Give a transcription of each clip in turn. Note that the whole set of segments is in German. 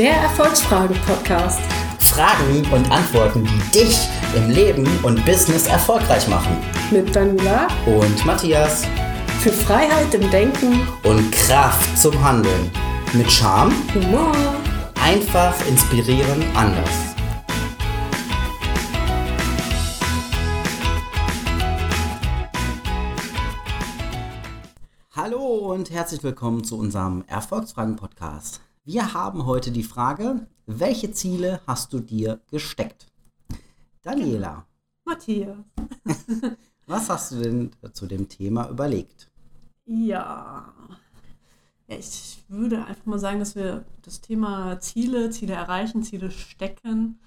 Der Erfolgsfrage-Podcast. Fragen und Antworten, die dich im Leben und Business erfolgreich machen. Mit Daniela Und Matthias. für Freiheit im Denken, Und Kraft zum Handeln. Mit Charme, Humor. einfach inspirieren, anders. Hallo und herzlich willkommen zu unserem Erfolgsfragen-Podcast. Wir haben heute die Frage, welche Ziele hast du dir gesteckt? Daniela, Matthias. was hast du denn zu dem Thema überlegt? Ja. ja. Ich würde einfach mal sagen, dass wir das Thema Ziele, Ziele erreichen, Ziele stecken,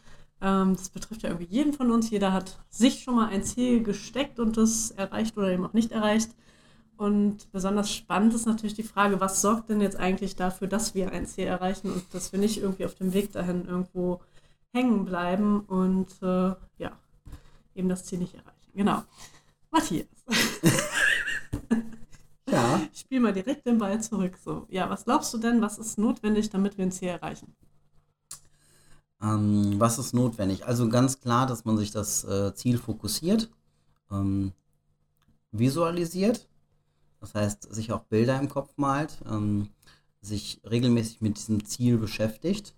ähm, das betrifft ja irgendwie jeden von uns. Jeder hat sich schon mal ein Ziel gesteckt und das erreicht oder eben auch nicht erreicht. Und besonders spannend ist natürlich die Frage, was sorgt denn jetzt eigentlich dafür, dass wir ein Ziel erreichen und dass wir nicht irgendwie auf dem Weg dahin irgendwo hängen bleiben und äh, ja, eben das Ziel nicht erreichen. Genau. Matthias. Ja. Ich spiele mal direkt den Ball zurück. So, ja, was glaubst du denn, was ist notwendig, damit wir ein Ziel erreichen? Ähm, was ist notwendig? Also ganz klar, dass man sich das äh, Ziel fokussiert, ähm, visualisiert, das heißt, sich auch Bilder im Kopf malt, ähm, sich regelmäßig mit diesem Ziel beschäftigt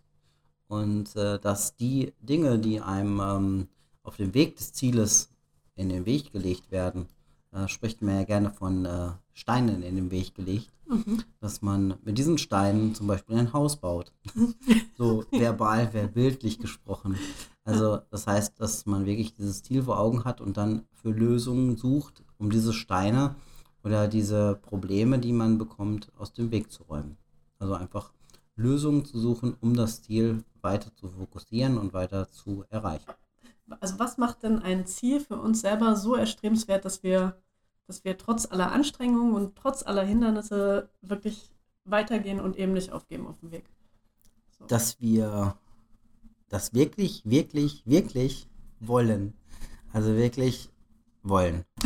und äh, dass die Dinge, die einem ähm, auf dem Weg des Zieles in den Weg gelegt werden, äh, spricht man ja gerne von äh, Steinen in den Weg gelegt, dass man mit diesen Steinen zum Beispiel ein Haus baut. so verbal, verbildlich gesprochen. Also das heißt, dass man wirklich dieses Ziel vor Augen hat und dann für Lösungen sucht, um diese Steine oder diese Probleme, die man bekommt, aus dem Weg zu räumen. Also einfach Lösungen zu suchen, um das Ziel weiter zu fokussieren und weiter zu erreichen. Also was macht denn ein Ziel für uns selber so erstrebenswert, dass wir, dass wir trotz aller Anstrengungen und trotz aller Hindernisse wirklich weitergehen und eben nicht aufgeben auf dem Weg? So. Dass wir das wirklich, wirklich, wirklich wollen. Also wirklich wollen.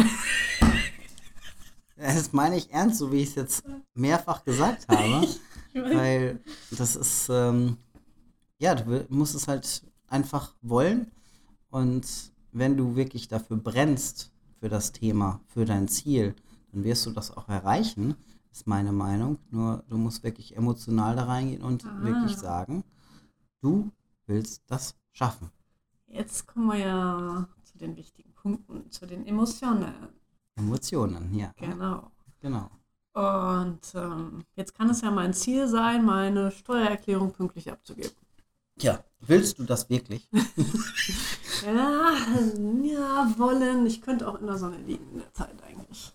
Das meine ich ernst, so wie ich es jetzt mehrfach gesagt habe. Weil das ist, ähm, ja, du musst es halt einfach wollen. Und wenn du wirklich dafür brennst, für das Thema, für dein Ziel, dann wirst du das auch erreichen, ist meine Meinung. Nur du musst wirklich emotional da reingehen und Ah. wirklich sagen, du willst das schaffen. Jetzt kommen wir ja zu den wichtigen Punkten, zu den Emotionen. Emotionen, ja. Genau. Genau. Und ähm, jetzt kann es ja mein Ziel sein, meine Steuererklärung pünktlich abzugeben. Ja, willst du das wirklich? Ja, ja, wollen. Ich könnte auch in der Sonne liegen in der Zeit eigentlich.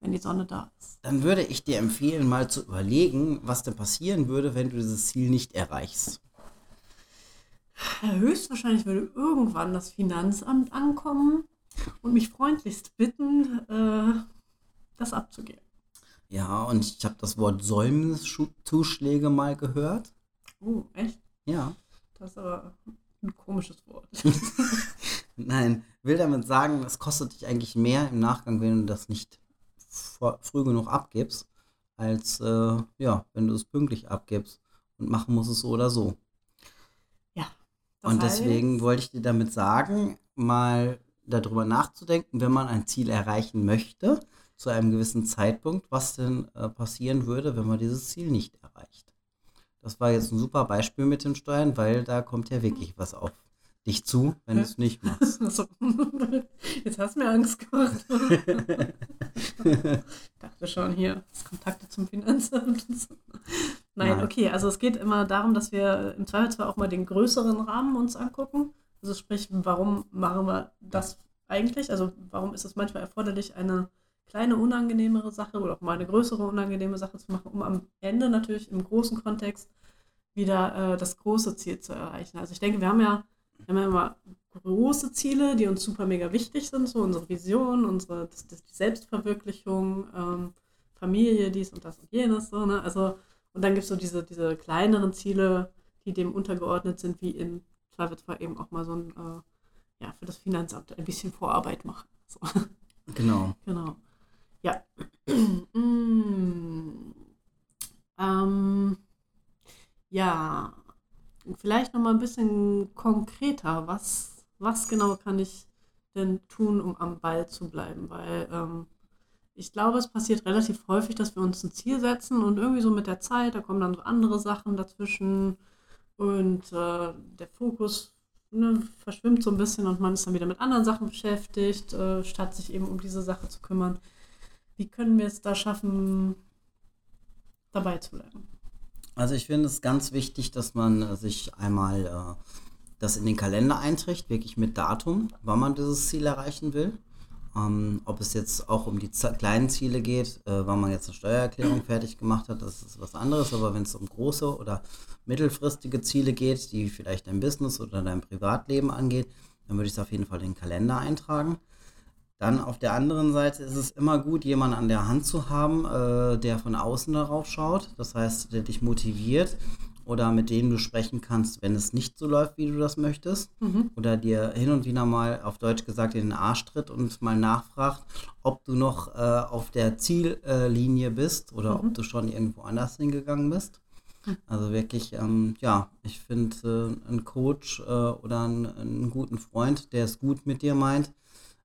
Wenn die Sonne da ist. Dann würde ich dir empfehlen, mal zu überlegen, was denn passieren würde, wenn du dieses Ziel nicht erreichst. Ja, höchstwahrscheinlich würde irgendwann das Finanzamt ankommen und mich freundlichst bitten, äh, das abzugeben. Ja, und ich habe das Wort Säumniszuschläge mal gehört. Oh, echt? Ja. Das ist aber ein komisches Wort. Nein, will damit sagen, es kostet dich eigentlich mehr im Nachgang, wenn du das nicht vor, früh genug abgibst, als äh, ja, wenn du es pünktlich abgibst. Und machen musst es so oder so. ja. das Und heißt- deswegen wollte ich dir damit sagen, mal darüber nachzudenken, wenn man ein Ziel erreichen möchte, zu einem gewissen Zeitpunkt, was denn äh, passieren würde, wenn man dieses Ziel nicht erreicht. Das war jetzt ein super Beispiel mit den Steuern, weil da kommt ja wirklich was auf dich zu, wenn du es nicht machst. Jetzt hast du mir Angst gemacht. Ich dachte schon hier, das Kontakte zum Finanzamt. Nein. okay, also es geht immer darum, dass wir im Zweifelsfall auch mal den größeren Rahmen uns angucken. Also sprich, warum machen wir das eigentlich? Also warum ist es manchmal erforderlich, eine kleine unangenehmere Sache oder auch mal eine größere unangenehme Sache zu machen, um am Ende natürlich im großen Kontext wieder äh, das große Ziel zu erreichen. Also ich denke, wir haben ja, wir haben ja immer große Ziele, die uns super mega wichtig sind, so unsere Vision, unsere das, das, die Selbstverwirklichung, ähm, Familie, dies und das und jenes, so, ne? Also, und dann gibt es so diese, diese kleineren Ziele, die dem untergeordnet sind, wie im Zweifelsfall eben auch mal so ein, äh, ja, für das Finanzamt ein bisschen Vorarbeit machen. So. Genau. Genau. Ja. Mm. ähm, ja. vielleicht noch mal ein bisschen konkreter. Was, was genau kann ich denn tun, um am Ball zu bleiben? Weil ähm, ich glaube, es passiert relativ häufig, dass wir uns ein Ziel setzen und irgendwie so mit der Zeit, da kommen dann so andere Sachen dazwischen und äh, der Fokus ne, verschwimmt so ein bisschen und man ist dann wieder mit anderen Sachen beschäftigt, äh, statt sich eben um diese Sache zu kümmern. Wie können wir es da schaffen, dabei zu bleiben? Also ich finde es ganz wichtig, dass man äh, sich einmal äh, das in den Kalender einträgt, wirklich mit Datum, wann man dieses Ziel erreichen will. Ähm, ob es jetzt auch um die kleinen Ziele geht, äh, wann man jetzt eine Steuererklärung fertig gemacht hat, das ist was anderes. Aber wenn es um große oder mittelfristige Ziele geht, die vielleicht dein Business oder dein Privatleben angeht, dann würde ich es auf jeden Fall in den Kalender eintragen. Dann auf der anderen Seite ist es immer gut, jemanden an der Hand zu haben, äh, der von außen darauf schaut. Das heißt, der dich motiviert oder mit denen du sprechen kannst, wenn es nicht so läuft, wie du das möchtest. Mhm. Oder dir hin und wieder mal auf Deutsch gesagt in den Arsch tritt und mal nachfragt, ob du noch äh, auf der Ziellinie bist oder mhm. ob du schon irgendwo anders hingegangen bist. Also wirklich, ähm, ja, ich finde äh, einen Coach äh, oder einen, einen, guten Freund, der es gut mit dir meint,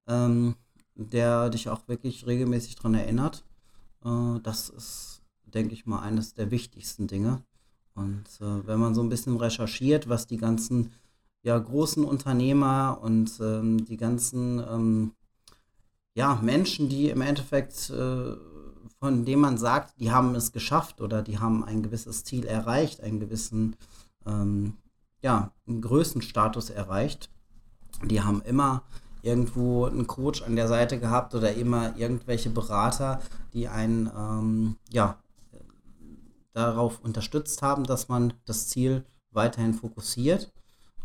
ähm, der dich auch wirklich regelmäßig daran erinnert. Äh, das ist, denke ich mal, eines der wichtigsten Dinge und äh, wenn man so ein bisschen recherchiert, was die ganzen ja, großen Unternehmer und ähm, die ganzen ähm, ja, Menschen, die im Endeffekt, äh, von denen man sagt, die haben es geschafft oder die haben ein gewisses Ziel erreicht, einen gewissen ähm, ja, einen Größenstatus erreicht, die haben immer irgendwo einen Coach an der Seite gehabt oder immer irgendwelche Berater, die einen ähm, ja, darauf unterstützt haben, dass man das Ziel weiterhin fokussiert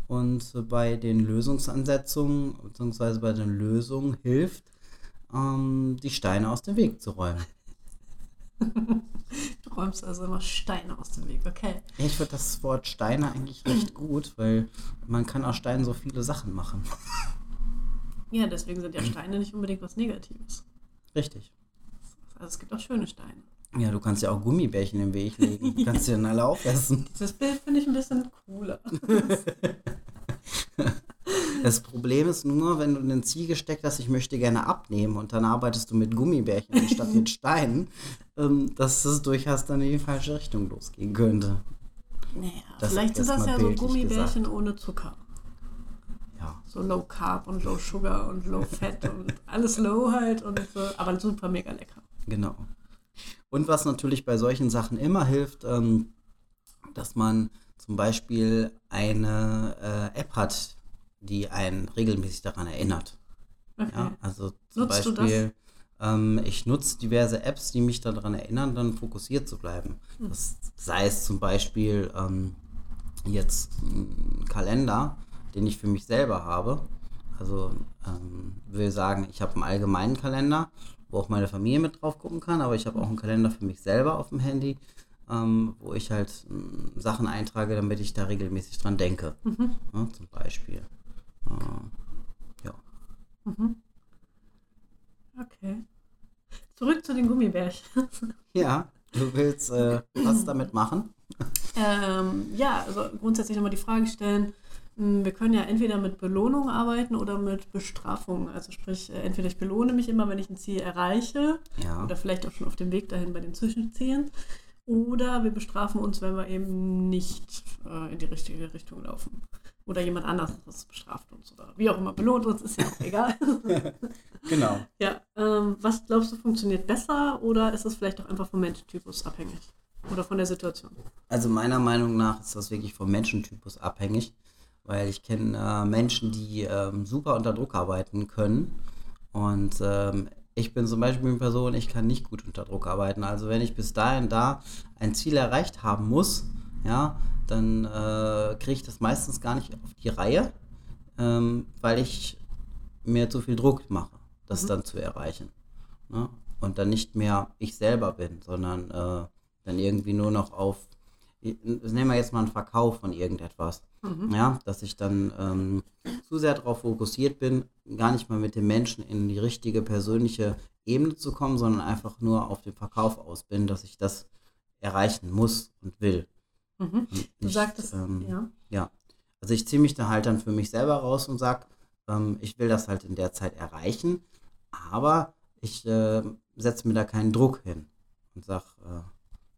und bei den Lösungsansetzungen bzw. bei den Lösungen hilft, ähm, die Steine aus dem Weg zu räumen. Du räumst also immer Steine aus dem Weg, okay. Ich finde das Wort Steine eigentlich recht gut, weil man kann aus Steinen so viele Sachen machen. Ja, deswegen sind ja Steine nicht unbedingt was Negatives. Richtig. Also es gibt auch schöne Steine. Ja, du kannst ja auch Gummibärchen im Weg legen. Du kannst ja. dann alle aufessen. Dieses Bild finde ich ein bisschen cooler. Das Problem ist nur, wenn du ein Ziel gesteckt hast, ich möchte gerne abnehmen und dann arbeitest du mit Gummibärchen anstatt mit Steinen, ähm, dass es durchaus dann in die falsche Richtung losgehen könnte. Naja, das vielleicht sind das ja so Gummibärchen gesagt. ohne Zucker. Ja. So Low Carb und Low Sugar und Low Fat und alles Low halt und so, aber super mega lecker. Genau. Und was natürlich bei solchen Sachen immer hilft, ähm, dass man zum Beispiel eine äh, App hat, die einen regelmäßig daran erinnert. Okay. Ja, also zum Nutzt Beispiel, ähm, ich nutze diverse Apps, die mich daran erinnern, dann fokussiert zu bleiben. Hm. Das sei es zum Beispiel ähm, jetzt ein Kalender, den ich für mich selber habe. Also ähm, will sagen, ich habe einen allgemeinen Kalender wo auch meine Familie mit drauf gucken kann, aber ich habe auch einen Kalender für mich selber auf dem Handy, ähm, wo ich halt äh, Sachen eintrage, damit ich da regelmäßig dran denke. Mhm. Ja, zum Beispiel. Äh, ja. Mhm. Okay. Zurück zu den Gummibärchen. ja, du willst äh, was damit machen? Ähm, ja, also grundsätzlich nochmal die Frage stellen, wir können ja entweder mit Belohnung arbeiten oder mit Bestrafung. Also sprich, äh, entweder ich belohne mich immer, wenn ich ein Ziel erreiche ja. oder vielleicht auch schon auf dem Weg dahin bei den Zwischenzielen. Oder wir bestrafen uns, wenn wir eben nicht äh, in die richtige Richtung laufen. Oder jemand anderes bestraft uns oder wie auch immer belohnt uns, ist ja auch egal. genau. Ja, ähm, was glaubst du, funktioniert besser oder ist es vielleicht auch einfach vom Menschentypus abhängig? Oder von der Situation? Also meiner Meinung nach ist das wirklich vom Menschentypus abhängig weil ich kenne äh, Menschen, die ähm, super unter Druck arbeiten können. Und ähm, ich bin zum Beispiel eine Person, ich kann nicht gut unter Druck arbeiten. Also wenn ich bis dahin da ein Ziel erreicht haben muss, ja, dann äh, kriege ich das meistens gar nicht auf die Reihe, ähm, weil ich mir zu viel Druck mache, das mhm. dann zu erreichen. Ne? Und dann nicht mehr ich selber bin, sondern äh, dann irgendwie nur noch auf nehmen wir jetzt mal einen Verkauf von irgendetwas. Mhm. Ja, dass ich dann ähm, zu sehr darauf fokussiert bin, gar nicht mal mit dem Menschen in die richtige persönliche Ebene zu kommen, sondern einfach nur auf den Verkauf aus bin, dass ich das erreichen muss und will. Mhm. Du Nicht, sagtest, ähm, ja. Ja, also ich ziehe mich da halt dann für mich selber raus und sage, ähm, ich will das halt in der Zeit erreichen, aber ich äh, setze mir da keinen Druck hin und sage, äh,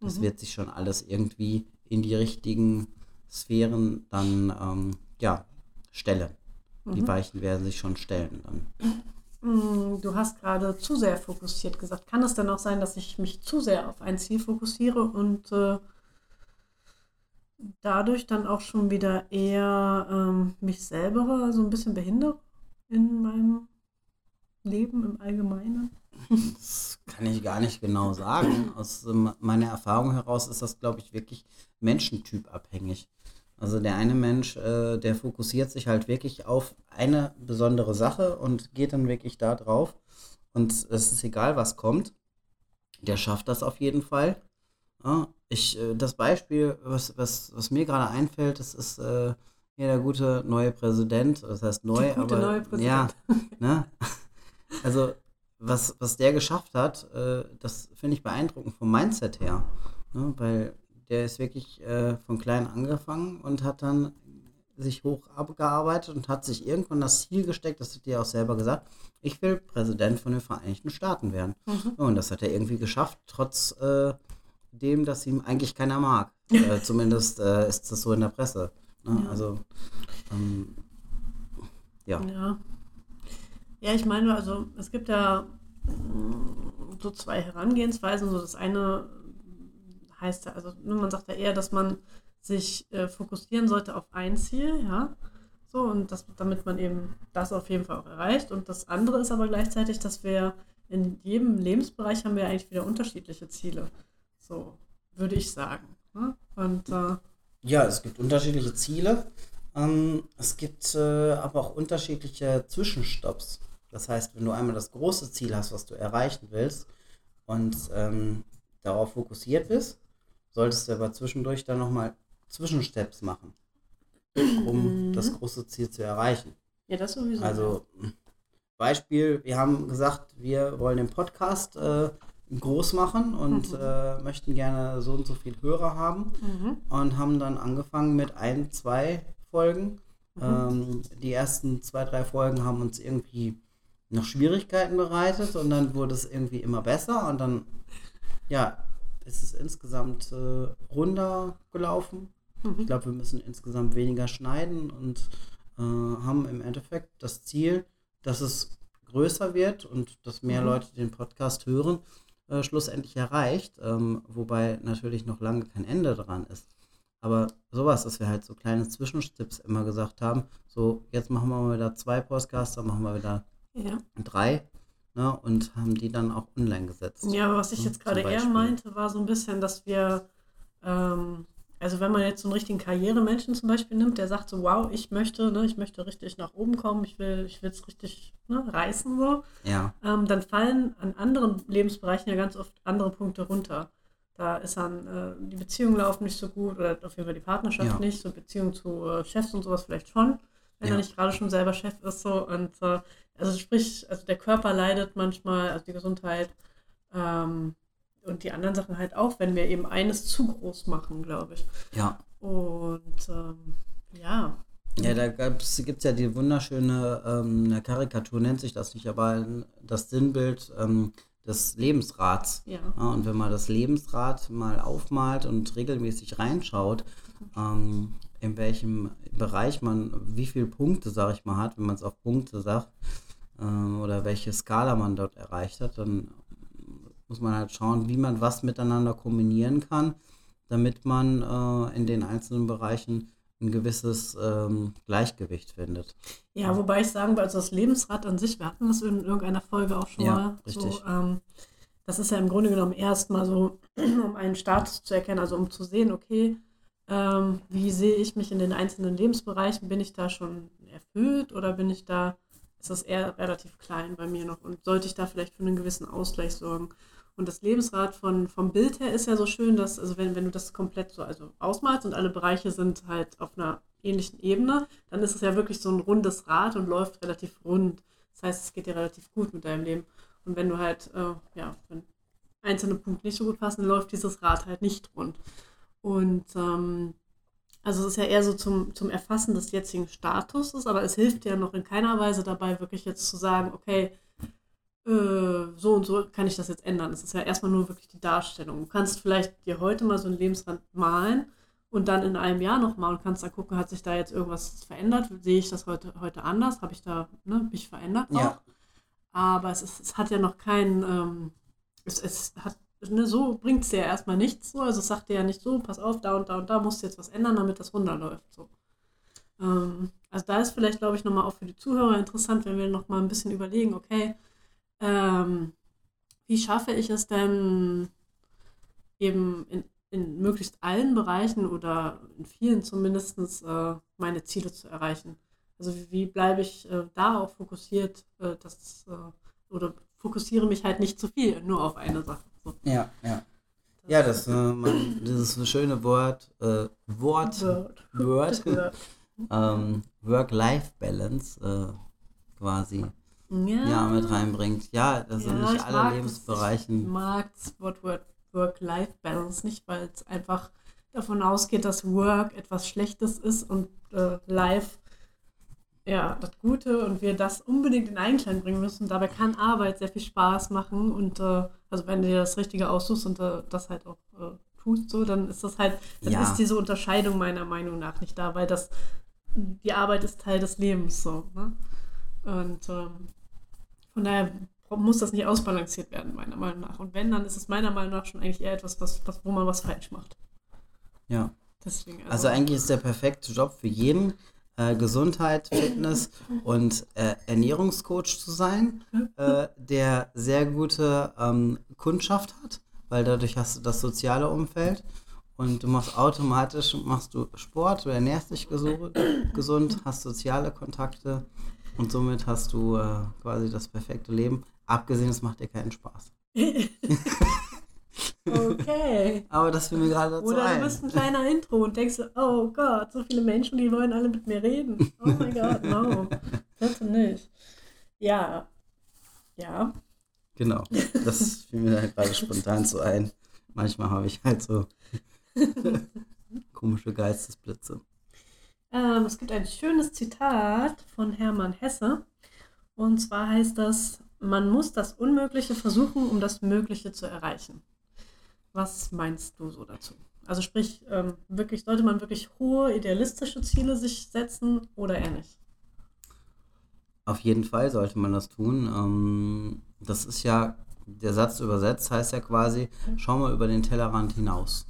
das Mhm. wird sich schon alles irgendwie in die richtigen Sphären dann ähm, ja, stellen. Die Mhm. Weichen werden sich schon stellen dann. Mm, Du hast gerade zu sehr fokussiert gesagt. Kann es denn auch sein, dass ich mich zu sehr auf ein Ziel fokussiere und äh, dadurch dann auch schon wieder eher ähm, mich selber so ein bisschen behindere in meinem Leben im Allgemeinen? Das kann ich gar nicht genau sagen. Aus ähm, meiner Erfahrung heraus ist das, glaube ich, wirklich menschentypabhängig. Also der eine Mensch, äh, der fokussiert sich halt wirklich auf eine besondere Sache und geht dann wirklich da drauf. Und es ist egal, was kommt. Der schafft das auf jeden Fall. Ja, ich, äh, das Beispiel, was, was, was mir gerade einfällt, das ist äh, hier der gute neue Präsident. Das heißt neu, Der gute aber neue Präsident. ja, ne? Also was, was der geschafft hat, äh, das finde ich beeindruckend vom Mindset her. Ne? Weil der ist wirklich äh, von klein angefangen und hat dann sich hoch abgearbeitet und hat sich irgendwann das Ziel gesteckt, das hat er auch selber gesagt, ich will Präsident von den Vereinigten Staaten werden. Mhm. Und das hat er irgendwie geschafft, trotz äh, dem, dass ihm eigentlich keiner mag. Äh, zumindest äh, ist das so in der Presse. Ne? Ja. Also, ähm, ja. Ja. Ja, ich meine, also es gibt ja mm, so zwei Herangehensweisen. So das eine heißt ja, also ne, man sagt ja eher, dass man sich äh, fokussieren sollte auf ein Ziel, ja. So, und das, damit man eben das auf jeden Fall auch erreicht. Und das andere ist aber gleichzeitig, dass wir in jedem Lebensbereich haben wir eigentlich wieder unterschiedliche Ziele. So, würde ich sagen. Ne? Und äh, Ja, es gibt unterschiedliche Ziele. Ähm, es gibt äh, aber auch unterschiedliche Zwischenstopps. Das heißt, wenn du einmal das große Ziel hast, was du erreichen willst und ähm, darauf fokussiert bist, solltest du aber zwischendurch dann nochmal Zwischensteps machen, um Mhm. das große Ziel zu erreichen. ja, das sowieso. Also Beispiel, wir haben gesagt, wir wollen den Podcast äh, groß machen und Mhm. äh, möchten gerne so und so viel Hörer haben Mhm. und haben dann angefangen mit ein, zwei Folgen. Mhm. Ähm, die ersten zwei, drei Folgen haben uns irgendwie noch Schwierigkeiten bereitet und dann wurde es irgendwie immer besser und dann, ja, ist es insgesamt äh, runder gelaufen. Mhm. Ich glaube, wir müssen insgesamt weniger schneiden und äh, haben im Endeffekt das Ziel, dass es größer wird und dass mehr Mhm. Leute den Podcast hören, äh, schlussendlich erreicht. Ähm, wobei natürlich noch lange kein Ende dran ist. Aber sowas, dass wir halt so kleine Zwischenstipps immer gesagt haben, so jetzt machen wir mal wieder zwei Podcasts, dann machen wir wieder Ja. drei ne, und haben die dann auch online gesetzt. Ja, aber was ich Hm, jetzt gerade eher meinte, war so ein bisschen, dass wir, ähm, also wenn man jetzt so einen richtigen Karrieremenschen zum Beispiel nimmt, der sagt so, wow, ich möchte, ne, ich möchte richtig nach oben kommen, ich will, ich will es richtig ne, reißen so, Ja, ähm, dann fallen an anderen Lebensbereichen ja ganz oft andere Punkte runter. Da ist dann, äh, die Beziehungen laufen nicht so gut oder auf jeden Fall die Partnerschaft Ja. nicht, so Beziehung zu äh, Chefs und sowas vielleicht schon, wenn Ja. er nicht gerade schon selber Chef ist so und äh, also sprich, also der Körper leidet manchmal, also die Gesundheit ähm, und die anderen Sachen halt auch, wenn wir eben eines zu groß machen, glaube ich. ja. Und ähm, ja, Ja, da gibt es ja die wunderschöne ähm, eine Karikatur, nennt sich das nicht, aber das Sinnbild ähm, des Lebensrats. ja. Ja, und wenn man das Lebensrad mal aufmalt und regelmäßig reinschaut, ähm, in welchem Bereich man wie viele Punkte, sag ich mal, hat, wenn man es auf Punkte sagt, ähm, oder welche Skala man dort erreicht hat, dann muss man halt schauen, wie man was miteinander kombinieren kann, damit man äh, in den einzelnen Bereichen ein gewisses ähm, Gleichgewicht findet. Ja, wobei ich sagen will, also das Lebensrad an sich, wir hatten das in irgendeiner Folge auch schon Ja, mal. richtig. So, ähm, das ist ja im Grunde genommen erstmal so, um einen Status zu erkennen, also um zu sehen, okay, ähm, wie sehe ich mich in den einzelnen Lebensbereichen? Bin ich da schon erfüllt oder bin ich da, ist das eher relativ klein bei mir noch und sollte ich da vielleicht für einen gewissen Ausgleich sorgen? Und das Lebensrad von, vom Bild her ist ja so schön, dass, also wenn, wenn du das komplett so also ausmalst und alle Bereiche sind halt auf einer ähnlichen Ebene, dann ist es ja wirklich so ein rundes Rad und läuft relativ rund. Das heißt, es geht dir relativ gut mit deinem Leben. Und wenn du halt, äh, ja, wenn einzelne Punkte nicht so gut passen, läuft dieses Rad halt nicht rund. Und ähm, also es ist ja eher so zum, zum Erfassen des jetzigen Statuses, aber es hilft ja noch in keiner Weise dabei, wirklich jetzt zu sagen, okay, äh, so und so kann ich das jetzt ändern. Es ist ja erstmal nur wirklich die Darstellung. Du kannst vielleicht dir heute mal so einen Lebensrand malen und dann in einem Jahr nochmal und kannst dann gucken, hat sich da jetzt irgendwas verändert? Sehe ich das heute, heute anders? Habe ich da ne, mich verändert? Auch? Ja. Aber es, ist, es hat ja noch keinen, ähm, es, es hat, ne, so bringt es dir ja erstmal nichts so. Also es sagt dir ja nicht so, pass auf, da und da und da musst du jetzt was ändern, damit das runterläuft. So. Ähm, also da ist vielleicht, glaube ich, nochmal auch für die Zuhörer interessant, wenn wir nochmal ein bisschen überlegen, okay, ähm, wie schaffe ich es denn eben in, in möglichst allen Bereichen oder in vielen zumindest äh, meine Ziele zu erreichen? Also wie, wie bleibe ich äh, da auch fokussiert, äh, dass, äh, oder fokussiere mich halt nicht zu viel nur auf eine Sache. So. Ja, ja. Ja, das, äh, man, dieses schöne Wort, äh, Wort, Word. Word, ähm, Work-Life-Balance äh, quasi Ja, ja, mit reinbringt. Ja, das sind Ja, nicht ich alle das. Lebensbereichen. Ich mag das Wort Word- Work-Life-Balance nicht, weil es einfach davon ausgeht, dass Work etwas Schlechtes ist und äh, Life ja das Gute und wir das unbedingt in Einklang bringen müssen. Dabei kann Arbeit sehr viel Spaß machen und äh, also wenn du dir das Richtige aussuchst und äh, das halt auch äh, tust, so, dann ist das halt, dann Ja. ist diese Unterscheidung meiner Meinung nach nicht da, weil das die Arbeit ist Teil des Lebens so. Ne? Und ähm, von daher muss das nicht ausbalanciert werden, meiner Meinung nach. Und wenn, dann ist es meiner Meinung nach schon eigentlich eher etwas, was, was, wo man was falsch macht. Ja. Deswegen, Also eigentlich ist der perfekte Job für jeden, äh, Gesundheit, Fitness und äh, Ernährungscoach zu sein, äh, der sehr gute ähm, Kundschaft hat, weil dadurch hast du das soziale Umfeld und du machst automatisch, machst du Sport, du ernährst dich gesund, gesund hast soziale Kontakte und somit hast du äh, quasi das perfekte Leben. Abgesehen, es macht dir keinen Spaß. okay. Aber das fiel mir gerade dazu Oder du bist ein kleiner Intro und denkst, so, oh Gott, so viele Menschen, die wollen alle mit mir reden. Oh mein Gott, no. Bitte nicht. Ja. Ja. Genau, das fiel mir halt gerade spontan so ein. Manchmal habe ich halt so komische Geistesblitze. Ähm, es gibt ein schönes Zitat von Hermann Hesse. Und zwar heißt das, man muss das Unmögliche versuchen, um das Mögliche zu erreichen. Was meinst du so dazu? Also sprich, ähm, wirklich, sollte man wirklich hohe idealistische Ziele sich setzen oder eher nicht? Auf jeden Fall sollte man das tun. Ähm, das ist ja, der Satz übersetzt heißt ja quasi, schau mal über den Tellerrand hinaus.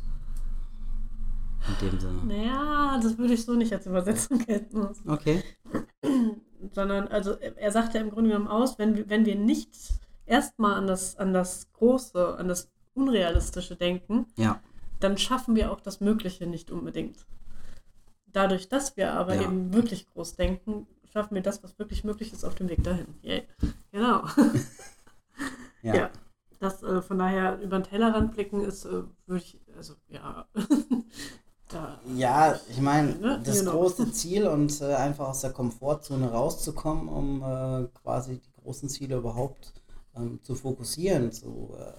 In dem Sinne. Naja, das würde ich so nicht als Übersetzung gelten lassen. Okay. sondern also er sagt ja im Grunde genommen aus, wenn wir, wenn wir nicht erstmal an das, an das Große, an das Unrealistische denken, Ja. dann schaffen wir auch das Mögliche nicht unbedingt. Dadurch, dass wir aber Ja. eben wirklich groß denken, schaffen wir das, was wirklich möglich ist, auf dem Weg dahin. Yay. Genau. Ja. Ja. Das äh, von daher über den Tellerrand blicken ist, äh, würde ich, also ja. da, Ja, ich meine, Ne? das Genau. große Ziel und äh, einfach aus der Komfortzone rauszukommen, um äh, quasi die großen Ziele überhaupt ähm, zu fokussieren, zu, äh,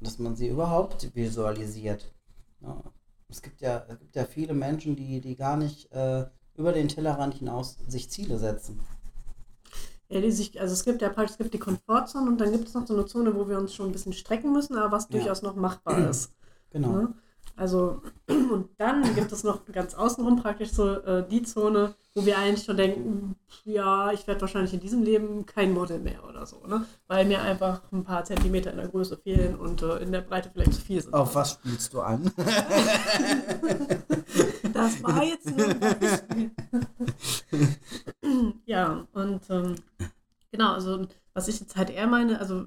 dass man sie überhaupt visualisiert. Ja. Es gibt ja, es gibt ja viele Menschen, die, die gar nicht äh, über den Tellerrand hinaus sich Ziele setzen. Ja, die sich, also es gibt ja praktisch, es gibt die Komfortzone und dann gibt es noch so eine Zone, wo wir uns schon ein bisschen strecken müssen, aber was Ja. durchaus noch machbar ist. Genau. Ne? Also, und dann gibt es noch ganz außenrum praktisch so äh, die Zone, wo wir eigentlich schon denken, ja, ich werde wahrscheinlich in diesem Leben kein Model mehr oder so, ne? Weil mir einfach ein paar Zentimeter in der Größe fehlen und äh, in der Breite vielleicht zu viel sind. Auf was spielst du an? Das war jetzt nur ein Beispiel. ja, und ähm, genau, also was ich jetzt halt eher meine, also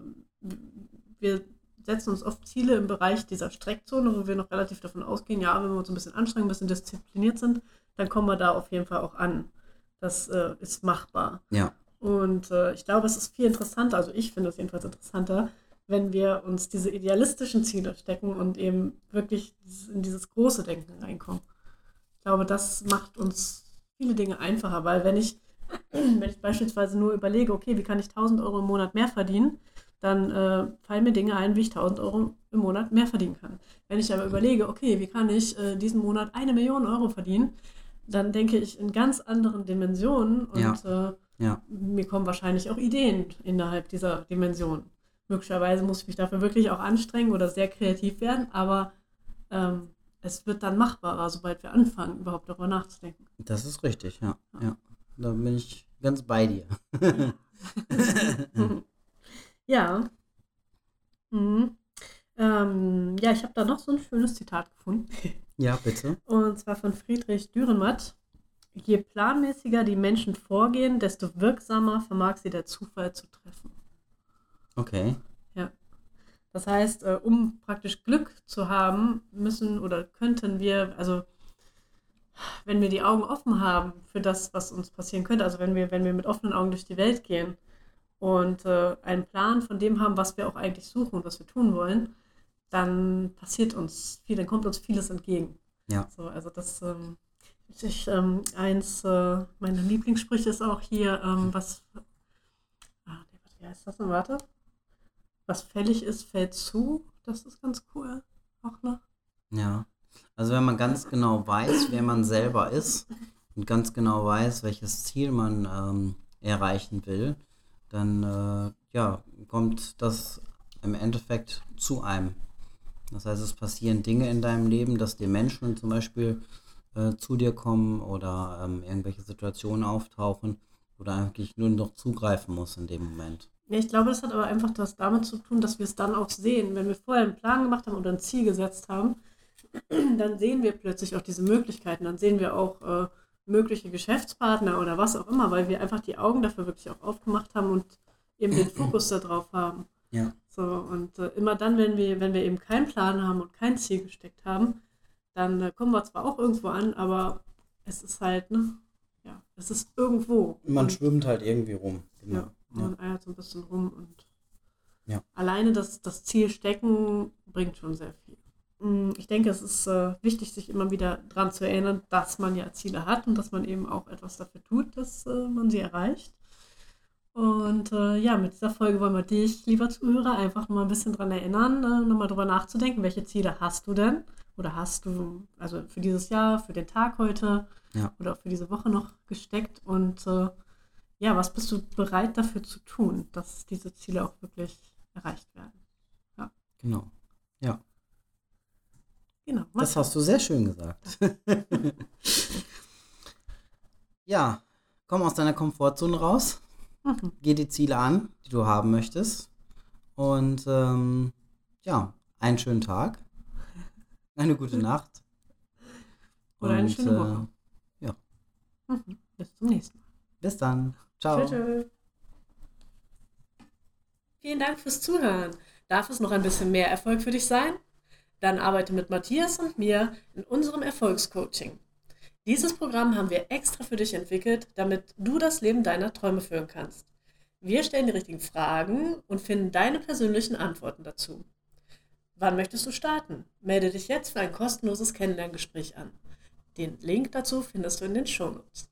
wir setzen uns oft Ziele im Bereich dieser Streckzone, wo wir noch relativ davon ausgehen, ja, wenn wir uns ein bisschen anstrengen, ein bisschen diszipliniert sind, dann kommen wir da auf jeden Fall auch an. Das äh, ist machbar. Ja. Und äh, ich glaube, es ist viel interessanter, also ich finde es jedenfalls interessanter, wenn wir uns diese idealistischen Ziele stecken und eben wirklich in dieses große Denken reinkommen. Ich glaube, das macht uns viele Dinge einfacher, weil wenn ich, wenn ich beispielsweise nur überlege, okay, wie kann ich 1000 Euro im Monat mehr verdienen, dann äh, fallen mir Dinge ein, wie ich 1000 Euro im Monat mehr verdienen kann. Wenn ich aber überlege, okay, wie kann ich äh, diesen Monat eine Million Euro verdienen, dann denke ich in ganz anderen Dimensionen und Ja. äh, Ja. mir kommen wahrscheinlich auch Ideen innerhalb dieser Dimension. Möglicherweise muss ich mich dafür wirklich auch anstrengen oder sehr kreativ werden, aber ähm, es wird dann machbarer, sobald wir anfangen, überhaupt darüber nachzudenken. Das ist richtig, ja. ja. Da bin ich ganz bei dir. ja. Mhm. Ähm, ja, ich habe da noch so ein schönes Zitat gefunden. Ja, bitte. Und zwar von Friedrich Dürrenmatt. Je planmäßiger die Menschen vorgehen, desto wirksamer vermag sie der Zufall zu treffen. Okay. Das heißt, äh, um praktisch Glück zu haben, müssen oder könnten wir, also wenn wir die Augen offen haben für das, was uns passieren könnte, also wenn wir, wenn wir mit offenen Augen durch die Welt gehen und äh, einen Plan von dem haben, was wir auch eigentlich suchen und was wir tun wollen, dann passiert uns viel, dann kommt uns vieles entgegen. Ja. So, also das, ähm, ich, ähm, eins äh, meiner Lieblingssprüche ist auch hier, ähm, was, ah, wie heißt das denn? Warte. Was fällig ist, fällt zu. Das ist ganz cool. Auch noch. Ja. Also wenn man ganz genau weiß, wer man selber ist und ganz genau weiß, welches Ziel man ähm, erreichen will, dann äh, ja, kommt das im Endeffekt zu einem. Das heißt, es passieren Dinge in deinem Leben, dass dir Menschen zum Beispiel äh, zu dir kommen oder ähm, irgendwelche Situationen auftauchen, wo du eigentlich nur noch zugreifen musst in dem Moment. Ja, ich glaube, das hat aber einfach das damit zu tun, dass wir es dann auch sehen. Wenn wir vorher einen Plan gemacht haben oder ein Ziel gesetzt haben, dann sehen wir plötzlich auch diese Möglichkeiten. Dann sehen wir auch äh, mögliche Geschäftspartner oder was auch immer, weil wir einfach die Augen dafür wirklich auch aufgemacht haben und eben den Fokus darauf haben. Ja. So, und äh, immer dann, wenn wir, wenn wir eben keinen Plan haben und kein Ziel gesteckt haben, dann äh, kommen wir zwar auch irgendwo an, aber es ist halt, ne, ja, es ist irgendwo. Man Und- schwimmt halt irgendwie rum. ja, man eiert so ein bisschen rum und Ja. alleine das, das Ziel stecken bringt schon sehr viel. Mm, Ich denke, es ist äh, wichtig, sich immer wieder daran zu erinnern, dass man ja Ziele hat und dass man eben auch etwas dafür tut, dass äh, man sie erreicht. Und äh, ja, mit dieser Folge wollen wir dich, lieber Zuhörer, einfach noch mal ein bisschen daran erinnern, äh, nochmal drüber nachzudenken, welche Ziele hast du denn? Oder hast du, also für dieses Jahr, für den Tag heute Ja. oder auch für diese Woche noch gesteckt? Und äh, ja, was bist du bereit dafür zu tun, dass diese Ziele auch wirklich erreicht werden? Genau. Ja. Genau. Das hast du sehr schön gesagt. ja, komm aus deiner Komfortzone raus, Mhm. geh die Ziele an, die du haben möchtest. Und ähm, ja, einen schönen Tag, eine gute Nacht. Oder eine Und, schöne Woche. Mhm. Bis zum nächsten Mal. Bis dann. Ciao. Tschö, tschö. Vielen Dank fürs Zuhören. Darf es noch ein bisschen mehr Erfolg für dich sein? Dann arbeite mit Matthias und mir in unserem Erfolgscoaching. Dieses Programm haben wir extra für dich entwickelt, damit du das Leben deiner Träume führen kannst. Wir stellen die richtigen Fragen und finden deine persönlichen Antworten dazu. Wann möchtest du starten? Melde dich jetzt für ein kostenloses Kennenlerngespräch an. Den Link dazu findest du in den Shownotes.